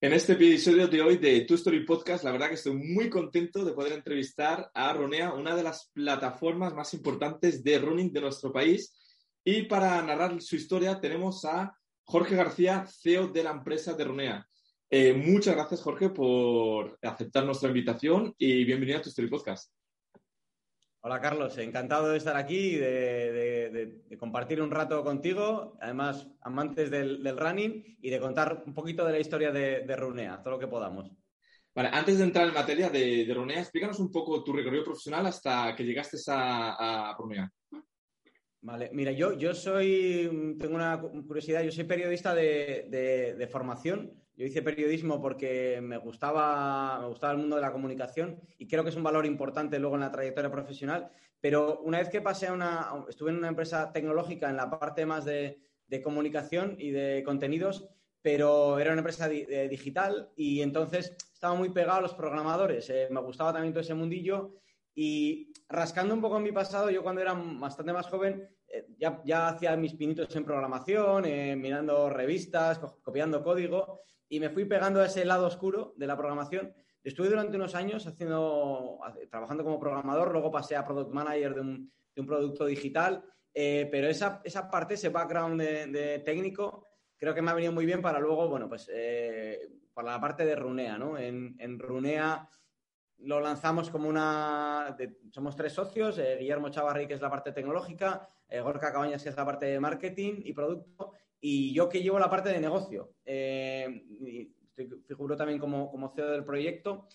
En este episodio de hoy de Tu Story Podcast, la verdad que estoy muy contento de poder entrevistar a Runea, una de las plataformas más importantes de running de nuestro país. Y para narrar su historia tenemos a Jorge García, CEO de la empresa de Runea. Eh, muchas gracias, Jorge, por aceptar nuestra invitación y bienvenido a Tu Story Podcast. Hola Carlos, encantado de estar aquí y de, compartir un rato contigo, además amantes del, running y de contar un poquito de la historia de, Runea, todo lo que podamos. Vale, antes de entrar en materia de, Runea, explícanos un poco tu recorrido profesional hasta que llegaste a, a Runea. Vale, mira, yo, yo soy, tengo una curiosidad, yo soy periodista de formación yo hice periodismo porque me gustaba, me gustaba el mundo de la comunicación y creo que es un valor importante luego en la trayectoria profesional. Pero una vez que pasé a una, estuve en una empresa tecnológica en la parte más de, comunicación y de contenidos, pero era una empresa digital y entonces estaba muy pegado a los programadores. Eh, me gustaba también todo ese mundillo y rascando un poco en mi pasado, yo cuando era bastante más joven eh, ya, ya, hacía mis pinitos en programación, eh, mirando revistas, copiando código y me fui pegando a ese lado oscuro de la programación. Estuve durante unos años haciendo, trabajando como programador, luego pasé a product manager de un, de un producto digital, eh, pero esa, esa, parte, ese background de, técnico, creo que me ha venido muy bien para luego, bueno, pues eh, para la parte de Runea, ¿no? En, en Runea lo lanzamos como una... somos tres socios, eh, Guillermo Chavarri, que es la parte tecnológica, Gorka Cabañas, que es la parte de marketing y producto, y yo que llevo la parte de negocio. Eh, figuro también como, como, CEO del proyecto,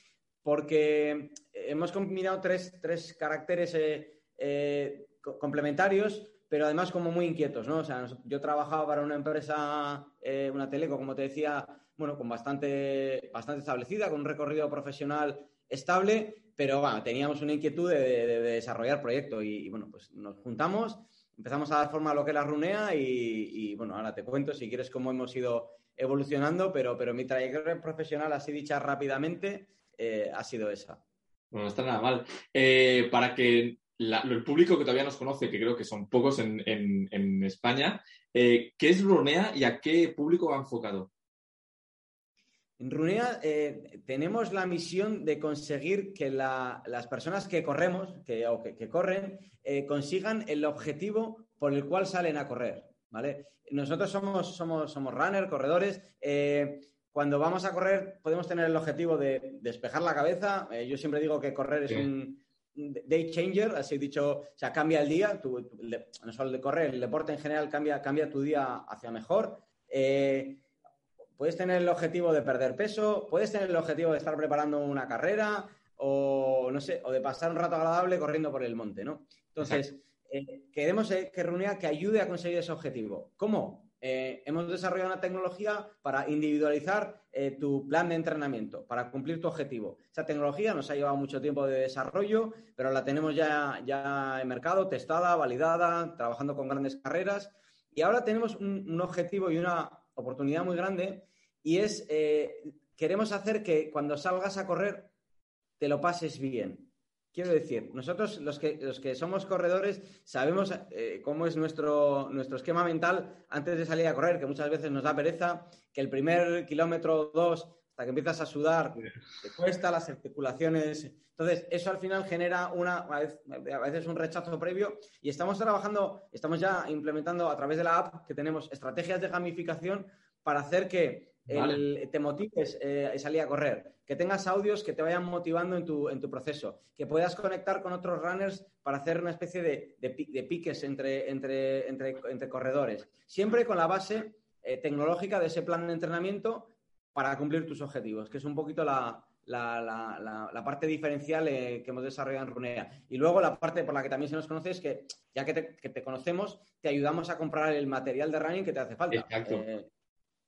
porque hemos combinado tres, tres caracteres eh, eh, complementarios, pero además como muy inquietos, ¿no? O sea, yo trabajaba para una empresa, eh, una teleco, como te decía, bueno, con bastante, bastante establecida, con un recorrido profesional estable, pero bueno, teníamos una inquietud de, desarrollar proyecto y, y, bueno, pues nos juntamos empezamos a dar forma a lo que es la runea y, bueno, ahora te cuento si quieres cómo hemos ido evolucionando, pero, pero mi trayectoria profesional, así dicha rápidamente, eh, ha sido esa. Bueno, no está nada mal. Eh, para que el público que todavía nos conoce, que creo que son pocos en, España, eh, ¿qué es Runea y a qué público va enfocado? En Runea eh, tenemos la misión de conseguir que las personas que corremos que, o que, corren eh, consigan el objetivo por el cual salen a correr. ¿vale? Nosotros somos, somos, somos runners, corredores. Eh, cuando vamos a correr podemos tener el objetivo de despejar la cabeza. yo siempre digo que correr es un day changer, así dicho, o sea, cambia el día. no solo el de correr, el deporte en general cambia, cambia tu día hacia mejor. Puedes tener el objetivo de perder peso, puedes tener el objetivo de estar preparando una carrera o, no sé, o de pasar un rato agradable corriendo por el monte, ¿no? Entonces, eh, queremos eh, que Reunea que ayude a conseguir ese objetivo. ¿Cómo? Eh, hemos desarrollado una tecnología para individualizar tu plan de entrenamiento, para cumplir tu objetivo. Esa tecnología nos ha llevado mucho tiempo de desarrollo, pero la tenemos ya, ya en mercado, testada, validada, trabajando con grandes carreras. Y ahora tenemos un objetivo y una oportunidad muy grande y es, eh, queremos hacer que cuando salgas a correr te lo pases bien. Quiero decir, nosotros los que, los que somos corredores sabemos eh, cómo es nuestro, nuestro esquema mental antes de salir a correr, que muchas veces nos da pereza, que el primer kilómetro o dos, hasta que empiezas a sudar, te cuesta las articulaciones. Entonces, eso al final genera una, a veces un rechazo previo. Y estamos trabajando, estamos ya implementando a través de la app que tenemos estrategias de gamificación para hacer que te motives eh, salir a correr, que tengas audios que te vayan motivando en tu, en tu proceso, que puedas conectar con otros runners para hacer una especie de, de, piques entre, entre, entre, entre, corredores, siempre con la base eh, tecnológica de ese plan de entrenamiento para cumplir tus objetivos, que es un poquito la, la, la, la, parte diferencial eh, que hemos desarrollado en Runea. Y luego la parte por la que también se nos conoce es que, ya que te, que te conocemos, te ayudamos a comprar el material de running que te hace falta. Exacto. Eh,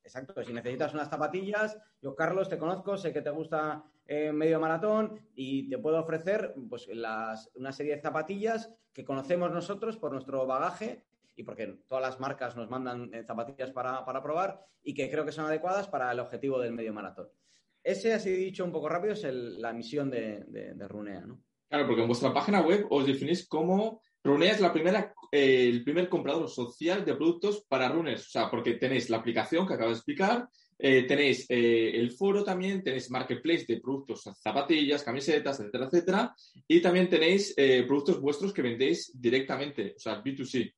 exacto, si necesitas unas zapatillas, yo Carlos te conozco, sé que te gusta eh, medio maratón y te puedo ofrecer pues una serie de zapatillas que conocemos nosotros por nuestro bagaje y porque todas las marcas nos mandan eh, zapatillas para, probar y que creo que son adecuadas para el objetivo del medio maratón. Ese, así dicho un poco rápido, es la misión de, Runea, ¿no? Claro, porque en vuestra página web os definís como Runea es la primera, eh, el primer comprador social de productos para runners. O sea, porque tenéis la aplicación que acabo de explicar, eh, tenéis el foro también, tenéis marketplace de productos, zapatillas, camisetas, etcétera, etcétera. Y también tenéis productos vuestros que vendéis directamente, o sea, B2C.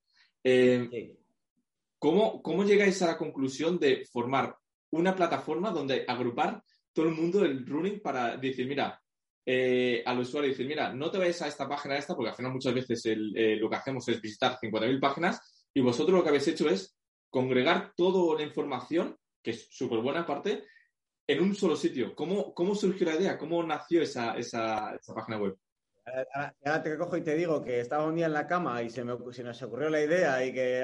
¿Cómo, ¿Cómo llegáis a la conclusión de formar una plataforma donde agrupar todo el mundo del running para decir, mira, eh, al usuario decir, mira, no te vayas a esta página esta, porque al final muchas veces eh, lo que hacemos es visitar 50.000 páginas y vosotros lo que habéis hecho es congregar toda la información, que es súper buena parte, en un solo sitio. ¿Cómo, ¿Cómo, surgió la idea? ¿Cómo nació esa, esa, página web? Ahora, te cojo y te digo que estaba un día en la cama y se, me, se nos ocurrió la idea y que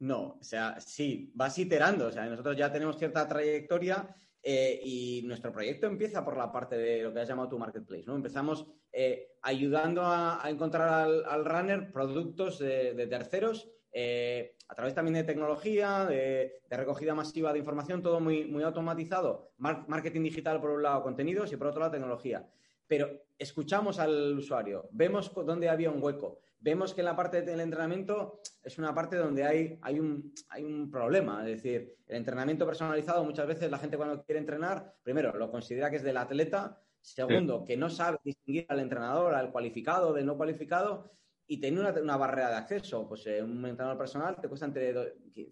no, o sea, sí, vas iterando, o sea, nosotros ya tenemos cierta trayectoria eh, y nuestro proyecto empieza por la parte de lo que has llamado tu marketplace, ¿no? Empezamos eh, ayudando a, encontrar al, runner productos de, terceros eh, a través también de tecnología, de, recogida masiva de información, todo muy, muy automatizado. marketing digital por un lado, contenidos y por otro lado tecnología. Pero escuchamos al usuario, vemos dónde había un hueco, vemos que la parte del entrenamiento es una parte donde hay, hay, un, hay un problema. Es decir, el entrenamiento personalizado, muchas veces la gente cuando quiere entrenar, primero, lo considera que es del atleta, segundo, que no sabe distinguir al entrenador, al cualificado, del no cualificado, y tiene una, barrera de acceso. Pues eh, un entrenador personal te cuesta entre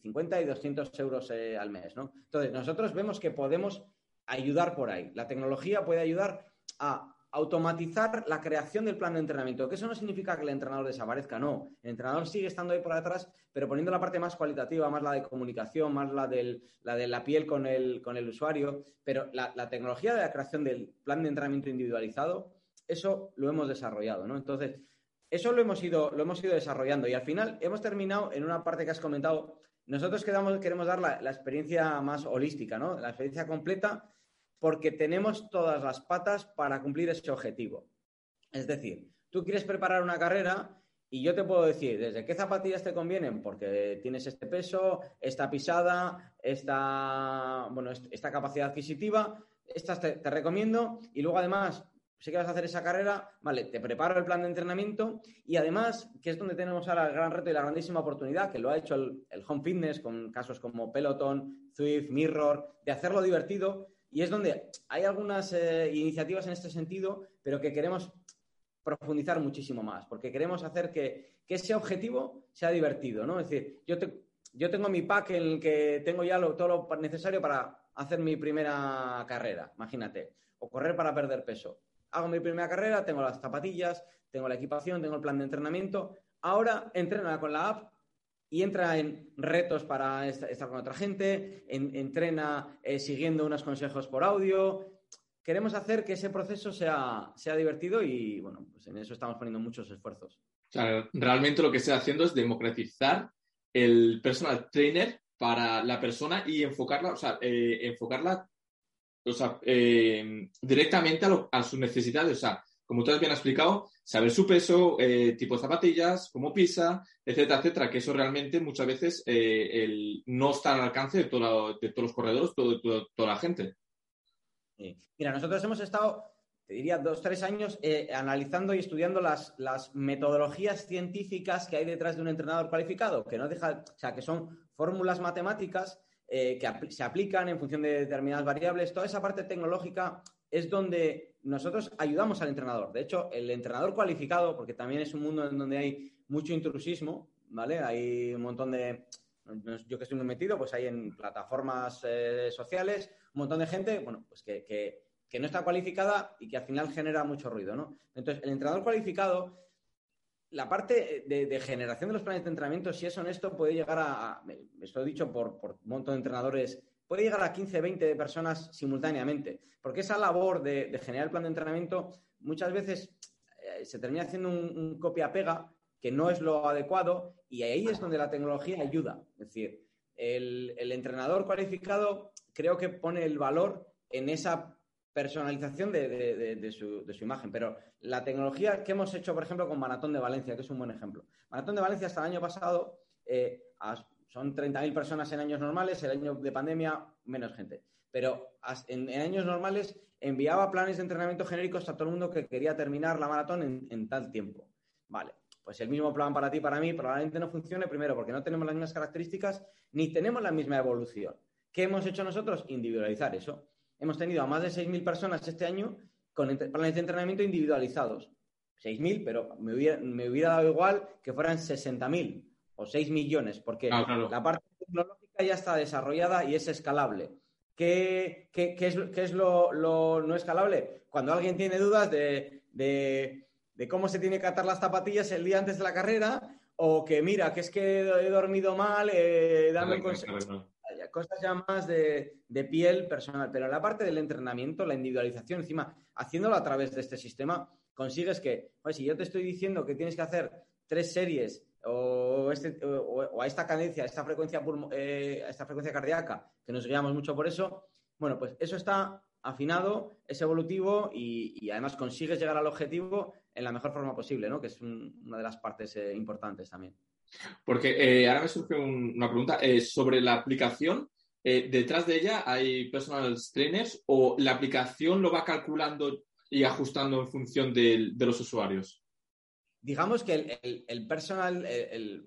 50 y 200 euros eh, al mes. ¿no? Entonces, nosotros vemos que podemos ayudar por ahí. La tecnología puede ayudar a automatizar la creación del plan de entrenamiento. Que eso no significa que el entrenador desaparezca, no. El entrenador sigue estando ahí por detrás, pero poniendo la parte más cualitativa, más la de comunicación, más la, la de la piel con el, con el usuario. Pero la, tecnología de la creación del plan de entrenamiento individualizado, eso lo hemos desarrollado, ¿no? Entonces, eso lo hemos ido, lo hemos ido desarrollando y al final hemos terminado en una parte que has comentado. Nosotros queremos dar la, la experiencia más holística, ¿no? La experiencia completa porque tenemos todas las patas para cumplir ese objetivo. Es decir, tú quieres preparar una carrera y yo te puedo decir desde qué zapatillas te convienen, porque tienes este peso, esta pisada, esta, bueno, esta capacidad adquisitiva, estas te, recomiendo y luego además si que vas a hacer esa carrera, vale, te preparo el plan de entrenamiento y además, que es donde tenemos ahora el gran reto y la grandísima oportunidad, que lo ha hecho el, el Home Fitness con casos como Peloton, Zwift, Mirror, de hacerlo divertido y es donde hay algunas eh, iniciativas en este sentido, pero que queremos profundizar muchísimo más, porque queremos hacer que, ese objetivo sea divertido, ¿no? Es decir, yo, tengo mi pack en el que tengo ya todo lo necesario para hacer mi primera carrera, imagínate, o correr para perder peso. Hago mi primera carrera, tengo las zapatillas, tengo la equipación, tengo el plan de entrenamiento. Ahora entrena con la app y entra en retos para estar con otra gente, entrena eh, siguiendo unos consejos por audio. Queremos hacer que ese proceso sea, sea divertido y, bueno, pues en eso estamos poniendo muchos esfuerzos. realmente lo que está haciendo es democratizar el personal trainer para la persona y enfocarla, o sea, eh, enfocarla eh, directamente a, a, sus necesidades. O sea, como tú bien explicado, saber su peso, eh, tipo de zapatillas, cómo pisa, etcétera, etcétera, que eso realmente muchas veces eh, no está al alcance de, todos los corredores, de toda la gente. Mira, nosotros hemos estado, te diría, dos, tres años eh, analizando y estudiando las, las, metodologías científicas que hay detrás de un entrenador cualificado, que no deja, o sea, que son fórmulas matemáticas que se aplican en función de determinadas variables. Toda esa parte tecnológica es donde nosotros ayudamos al entrenador. De hecho, el entrenador cualificado, porque también es un mundo en donde hay mucho intrusismo, ¿vale? Hay un montón de, yo que estoy muy metido, pues hay en plataformas eh, sociales, un montón de gente, bueno, pues que, no está cualificada y que al final genera mucho ruido, ¿no? Entonces, el entrenador cualificado, la parte de, generación de los planes de entrenamiento, si es honesto, puede llegar a, esto he dicho por, por un montón de entrenadores puede llegar a 15, 20 personas simultáneamente, porque esa labor de, generar el plan de entrenamiento muchas veces eh, se termina haciendo un, copia-pega que no es lo adecuado y ahí es donde la tecnología ayuda. Es decir, el, entrenador cualificado creo que pone el valor en esa personalización de, su, imagen. Pero la tecnología que hemos hecho, por ejemplo, con Maratón de Valencia, que es un buen ejemplo. Maratón de Valencia hasta el año pasado eh, son 30.000 personas en años normales, el año de pandemia menos gente. Pero en, años normales enviaba planes de entrenamiento genéricos a todo el mundo que quería terminar la maratón en, tal tiempo. Vale, pues el mismo plan para ti, para mí, probablemente no funcione, primero porque no tenemos las mismas características ni tenemos la misma evolución. ¿Qué hemos hecho nosotros? Individualizar eso. Hemos tenido a más de 6.000 personas este año con planes de entrenamiento individualizados. 6.000, pero me hubiera, me hubiera, dado igual que fueran 60.000 o 6 millones, porque la parte tecnológica ya está desarrollada y es escalable. ¿Qué, es, lo, no escalable? Cuando alguien tiene dudas de, cómo se tiene que atar las zapatillas el día antes de la carrera, o que mira, que es que he dormido mal, eh, dame cosas ya más de, piel personal. Pero la parte del entrenamiento, la individualización, encima, haciéndolo a través de este sistema, consigues que, pues, si yo te estoy diciendo que tienes que hacer tres series o, este, a esta cadencia, a esta frecuencia, eh, esta frecuencia cardíaca, que nos guiamos mucho por eso, bueno, pues eso está afinado, es evolutivo y, además consigues llegar al objetivo en la mejor forma posible, ¿no? Que es una de las partes eh, importantes también. Porque eh, ahora me surge una pregunta sobre la aplicación. ¿Detrás de ella hay personal trainers o la aplicación lo va calculando y ajustando en función de los usuarios? Digamos que el, personal,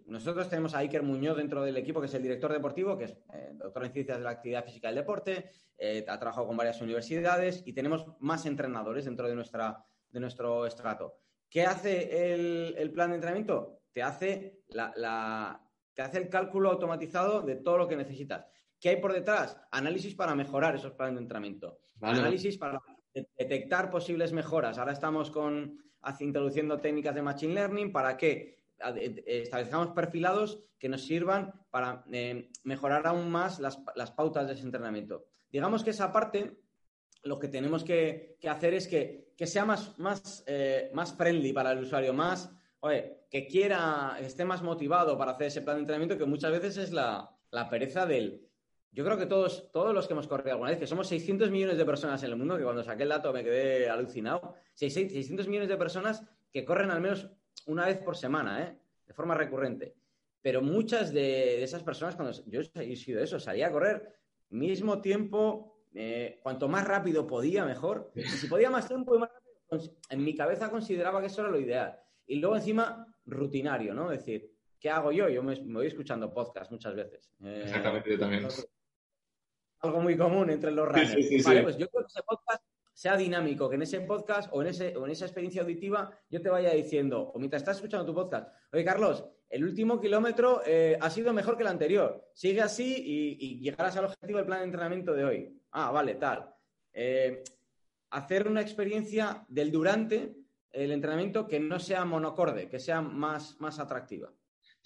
nosotros tenemos a Iker Muñoz dentro del equipo, que es el director deportivo, que es eh, doctor en ciencias de la actividad física y el deporte, eh, ha trabajado con varias universidades y tenemos más entrenadores dentro de, nuestra, de nuestro estrato. ¿Qué hace el, plan de entrenamiento? Te hace, la, te hace el cálculo automatizado de todo lo que necesitas. ¿Qué hay por detrás? Análisis para mejorar esos planes de entrenamiento. Análisis para detectar posibles mejoras. Ahora estamos con introduciendo técnicas de Machine Learning para que eh, establezcamos perfilados que nos sirvan para eh, mejorar aún más las, pautas de ese entrenamiento. Digamos que esa parte lo que tenemos que, hacer es que, sea eh, más friendly para el usuario, más, que quiera, esté más motivado para hacer ese plan de entrenamiento, que muchas veces es la, la pereza del, yo creo que todos, todos los que hemos corrido alguna vez, que somos 600 millones de personas en el mundo, que cuando saqué el dato me quedé alucinado, 600 millones de personas que corren al menos una vez por semana, ¿eh? de forma recurrente. Pero muchas de, esas personas, cuando yo he sido eso, salía a correr mismo tiempo, eh, cuanto más rápido podía, mejor. Y si podía más tiempo y más rápido, en mi cabeza consideraba que eso era lo ideal. Y luego encima, rutinario, ¿no? Es decir, ¿qué hago yo? Yo me, voy escuchando podcast muchas veces. Eh, Exactamente, yo también algo muy común entre los runners. vale, pues yo creo que ese podcast sea dinámico, que en ese podcast o en, ese, o en esa experiencia auditiva yo te vaya diciendo, o mientras estás escuchando tu podcast, oye Carlos, el último kilómetro eh, ha sido mejor que el anterior, sigue así y, llegarás al objetivo del plan de entrenamiento de hoy. Ah, vale, tal. Eh, hacer una experiencia del durante el entrenamiento que no sea monocorde, que sea más, más atractiva.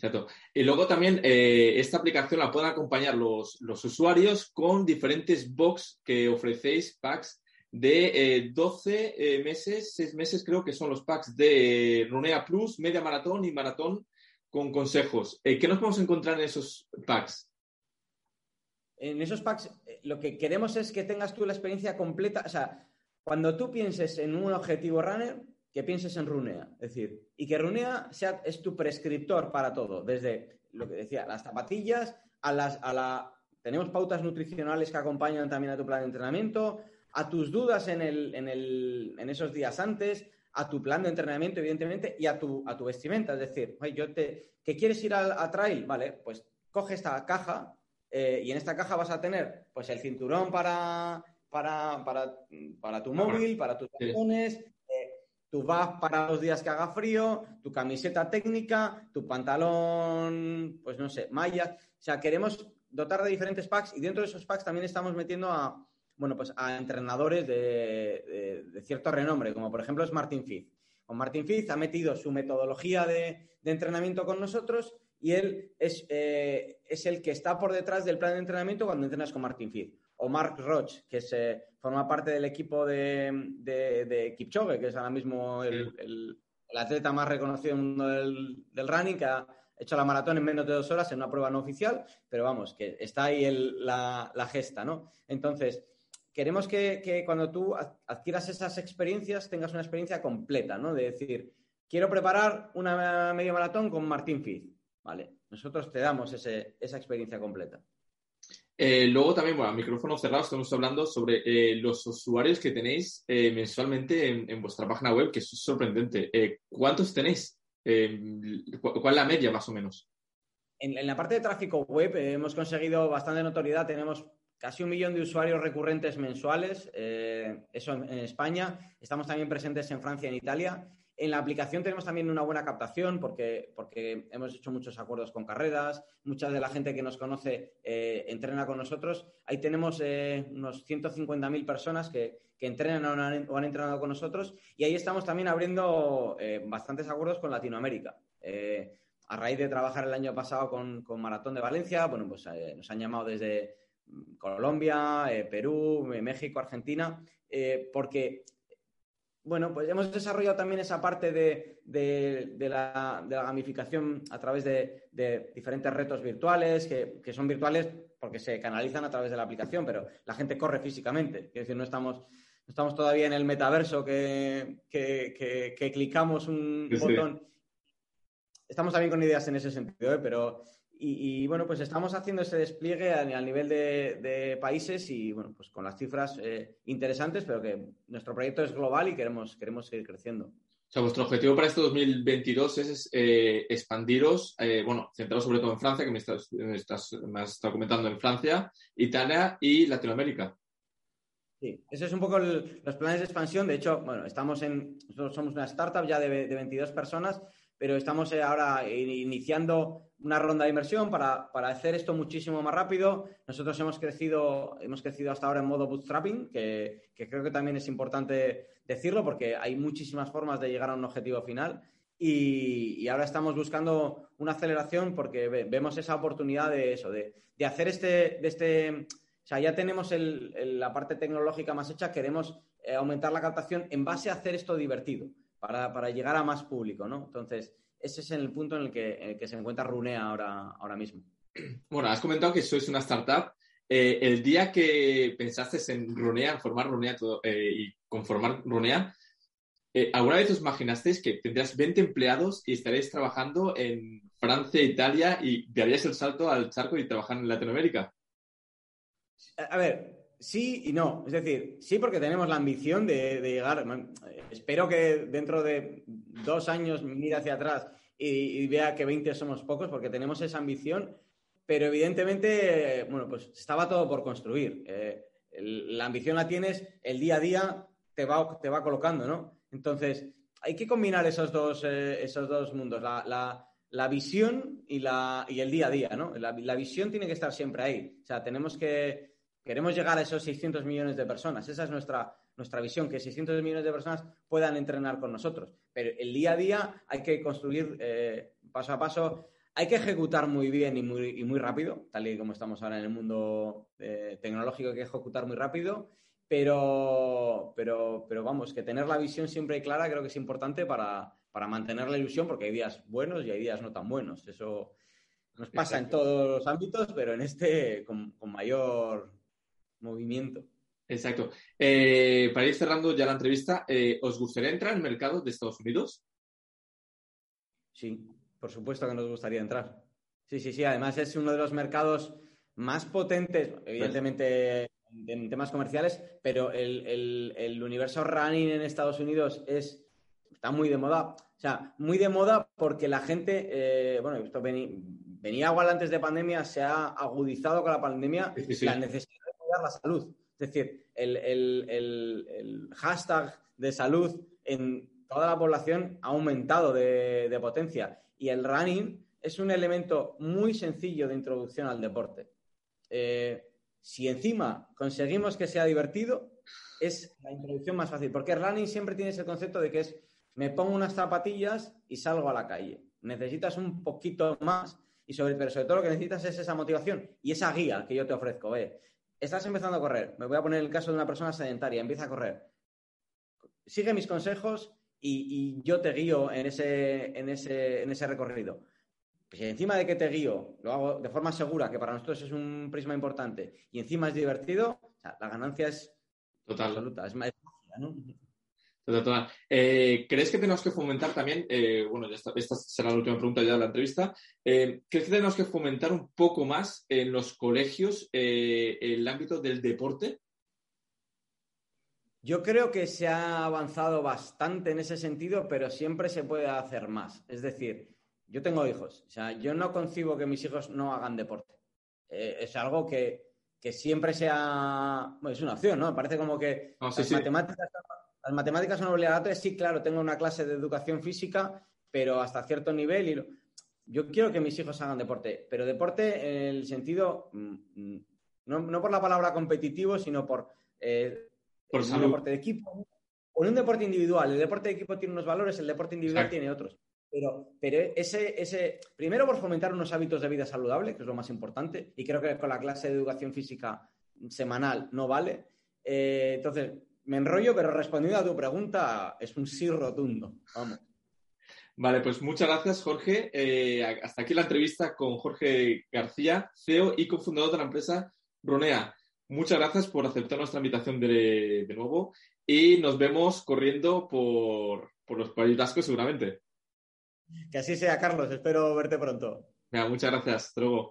Exacto. Y luego también eh, esta aplicación la pueden acompañar los, usuarios con diferentes box que ofrecéis, packs de 12 eh, eh, meses, 6 meses creo que son los packs de Runea Plus, Media Maratón y Maratón con consejos. ¿Qué nos podemos encontrar en esos packs? En esos packs lo que queremos es que tengas tú la experiencia completa. O sea, cuando tú pienses en un objetivo runner, que pienses en Runea. Es decir, y que Runea sea, es tu prescriptor para todo, desde lo que decía, las zapatillas, a las, a la. Tenemos pautas nutricionales que acompañan también a tu plan de entrenamiento, a tus dudas en, el, en, el, en esos días antes, a tu plan de entrenamiento, evidentemente, y a tu, a tu vestimenta. Es decir, yo te, ¿que quieres ir a, trail? Vale, pues coge esta caja eh, y en esta caja vas a tener pues el cinturón para, para, para, tu móvil, para tus tapones, tu buff para los días que haga frío, tu camiseta técnica, tu pantalón, pues no sé, mallas. O sea, queremos dotar de diferentes packs y dentro de esos packs también estamos metiendo a, bueno, pues a entrenadores de, cierto renombre, como por ejemplo es Martin Fitz. Con Martin Fitz ha metido su metodología de, entrenamiento con nosotros y él es, eh, es, el que está por detrás del plan de entrenamiento cuando entrenas con Martin Fitz. O Mark Roach, que es eh, forma parte del equipo de, de, Kipchoge, que es ahora mismo el, atleta más reconocido del, del running, que ha hecho la maratón en menos de dos horas en una prueba no oficial, pero vamos, que está ahí la, gesta, ¿no? Entonces, queremos que, cuando tú adquieras esas experiencias tengas una experiencia completa, ¿no? De decir, quiero preparar una media maratón con Martín Fiz, ¿vale? Nosotros te damos esa experiencia completa. Eh, luego también, bueno, micrófono cerrado, estamos hablando sobre eh, los usuarios que tenéis eh, mensualmente en, vuestra página web, que es sorprendente. ¿Cuántos tenéis? ¿Cuál es la media, más o menos? En, la parte de tráfico web hemos conseguido bastante notoriedad. Tenemos casi un millón de usuarios recurrentes mensuales, eso en, en España. Estamos también presentes en Francia y en Italia. En la aplicación tenemos también una buena captación porque, porque hemos hecho muchos acuerdos con carreras, mucha de la gente que nos conoce eh, entrena con nosotros. Ahí tenemos eh, unos 150.000 personas que, entrenan o han, entrenado con nosotros y ahí estamos también abriendo eh, bastantes acuerdos con Latinoamérica. a raíz de trabajar el año pasado con, con Maratón de Valencia, bueno, pues nos han llamado desde Colombia, Perú, México, Argentina, porque bueno, pues hemos desarrollado también esa parte de, la, gamificación a través de, diferentes retos virtuales, que, son virtuales porque se canalizan a través de la aplicación, pero la gente corre físicamente. Es decir, no estamos, estamos todavía en el metaverso que, clicamos un botón. Estamos también con ideas en ese sentido, ¿eh? pero y, bueno, pues estamos haciendo ese despliegue a, nivel de, países y bueno, pues con las cifras eh, interesantes, pero que nuestro proyecto es global y queremos, queremos seguir creciendo. O sea, vuestro objetivo para este 2022 es eh, expandiros, eh, bueno, centrado sobre todo en Francia, que me estás, me estás, comentando en Francia, Italia y Latinoamérica. Sí, ese es un poco los planes de expansión. De hecho, bueno, estamos en, nosotros somos una startup ya de, de 22 personas pero estamos eh, ahora iniciando una ronda de inversión para, hacer esto muchísimo más rápido. Nosotros hemos crecido, hemos crecido hasta ahora en modo bootstrapping, que, creo que también es importante decirlo porque hay muchísimas formas de llegar a un objetivo final. Y, ahora estamos buscando una aceleración porque vemos esa oportunidad de eso, de, hacer este, de este, o sea, ya tenemos la parte tecnológica más hecha, queremos eh, aumentar la captación en base a hacer esto divertido para, llegar a más público, ¿no? Entonces, ese es el punto en el que, se encuentra Runea ahora, ahora mismo. Bueno, has comentado que sois una startup. Eh, el día que pensaste en Runea, en formar Runea eh, y conformar Runea, eh, ¿alguna vez os imaginasteis que tendrías 20 empleados y estaréis trabajando en Francia, Italia y darías el salto al charco y trabajar en Latinoamérica? A ver, Sí y no. Es decir, sí porque tenemos la ambición de, llegar. Espero que dentro de dos años mire hacia atrás y, vea que 20 somos pocos porque tenemos esa ambición, pero evidentemente, bueno, pues estaba todo por construir. Eh, la ambición la tienes, el día a día te va, te va colocando, ¿no? Entonces, hay que combinar esos dos, eh, esos dos mundos, la, visión y, la, y el día a día, ¿no? la visión tiene que estar siempre ahí. O sea, tenemos que Queremos llegar a esos 600 millones de personas. Esa es nuestra, nuestra visión, que 600 millones de personas puedan entrenar con nosotros. Pero el día a día hay que construir eh, paso a paso, hay que ejecutar muy bien y muy, muy rápido, tal y como estamos ahora en el mundo eh, tecnológico, hay que ejecutar muy rápido. Pero, pero, pero vamos, que tener la visión siempre clara creo que es importante para, mantener la ilusión, porque hay días buenos y hay días no tan buenos. Eso nos pasa en todos los ámbitos, pero en este con mayor movimiento. Exacto. Eh, para ir cerrando ya la entrevista, eh, ¿os gustaría entrar en el mercado de Estados Unidos? Sí, por supuesto que nos gustaría entrar. Sí, sí, sí. Además es uno de los mercados más potentes, evidentemente en temas comerciales, pero el, universo running en Estados Unidos es, está muy de moda. O sea, muy de moda porque la gente, eh, bueno, esto venía, venía igual antes de pandemia, se ha agudizado con la pandemia la necesidad la salud. Es decir, el, hashtag de salud en toda la población ha aumentado de, potencia y el running es un elemento muy sencillo de introducción al deporte. Eh, si encima conseguimos que sea divertido, es la introducción más fácil, porque running siempre tienes el concepto de que es me pongo unas zapatillas y salgo a la calle. Necesitas un poquito más y sobre todo lo que necesitas es esa motivación y esa guía que yo te ofrezco. ¿eh? Estás empezando a correr. Me voy a poner el caso de una persona sedentaria, empieza a correr. Sigue mis consejos y, yo te guío en ese, en, ese, en ese recorrido. pues encima de que te guío, lo hago de forma segura, que para nosotros es un prisma importante, y encima es divertido, la ganancia es Total. absoluta, es. Total, eh, ¿Crees que tenemos que fomentar también, eh, bueno, esta, será la última pregunta ya de la entrevista, eh, ¿crees que tenemos que fomentar un poco más en los colegios el ámbito del deporte? Yo creo que se ha avanzado bastante en ese sentido, pero siempre se puede hacer más. Es decir, yo tengo hijos, o sea, yo no concibo que mis hijos no hagan deporte. es algo que, siempre sea, bueno, es una opción, ¿no? Parece como que las matemáticas las matemáticas son obligatorias, sí, claro, tengo una clase de educación física, pero hasta cierto nivel. Y Yo quiero que mis hijos hagan deporte, pero deporte en el sentido, mm, mm, no, por la palabra competitivo, sino por, eh, por un deporte de equipo o un deporte individual. El deporte de equipo tiene unos valores, el deporte individual tiene otros. Pero, pero ese, ese, primero por fomentar unos hábitos de vida saludable, que es lo más importante, y creo que con la clase de educación física semanal no vale. Eh, entonces, me enrollo, pero respondiendo a tu pregunta, es un sí rotundo. Vamos. Vale, pues muchas gracias, Jorge. Eh, hasta aquí la entrevista con Jorge García, CEO y cofundador de la empresa Ronea. Muchas gracias por aceptar nuestra invitación de, nuevo y nos vemos corriendo por, los Países Vascos seguramente. Que así sea, Carlos. Espero verte pronto. muchas gracias. Hasta luego.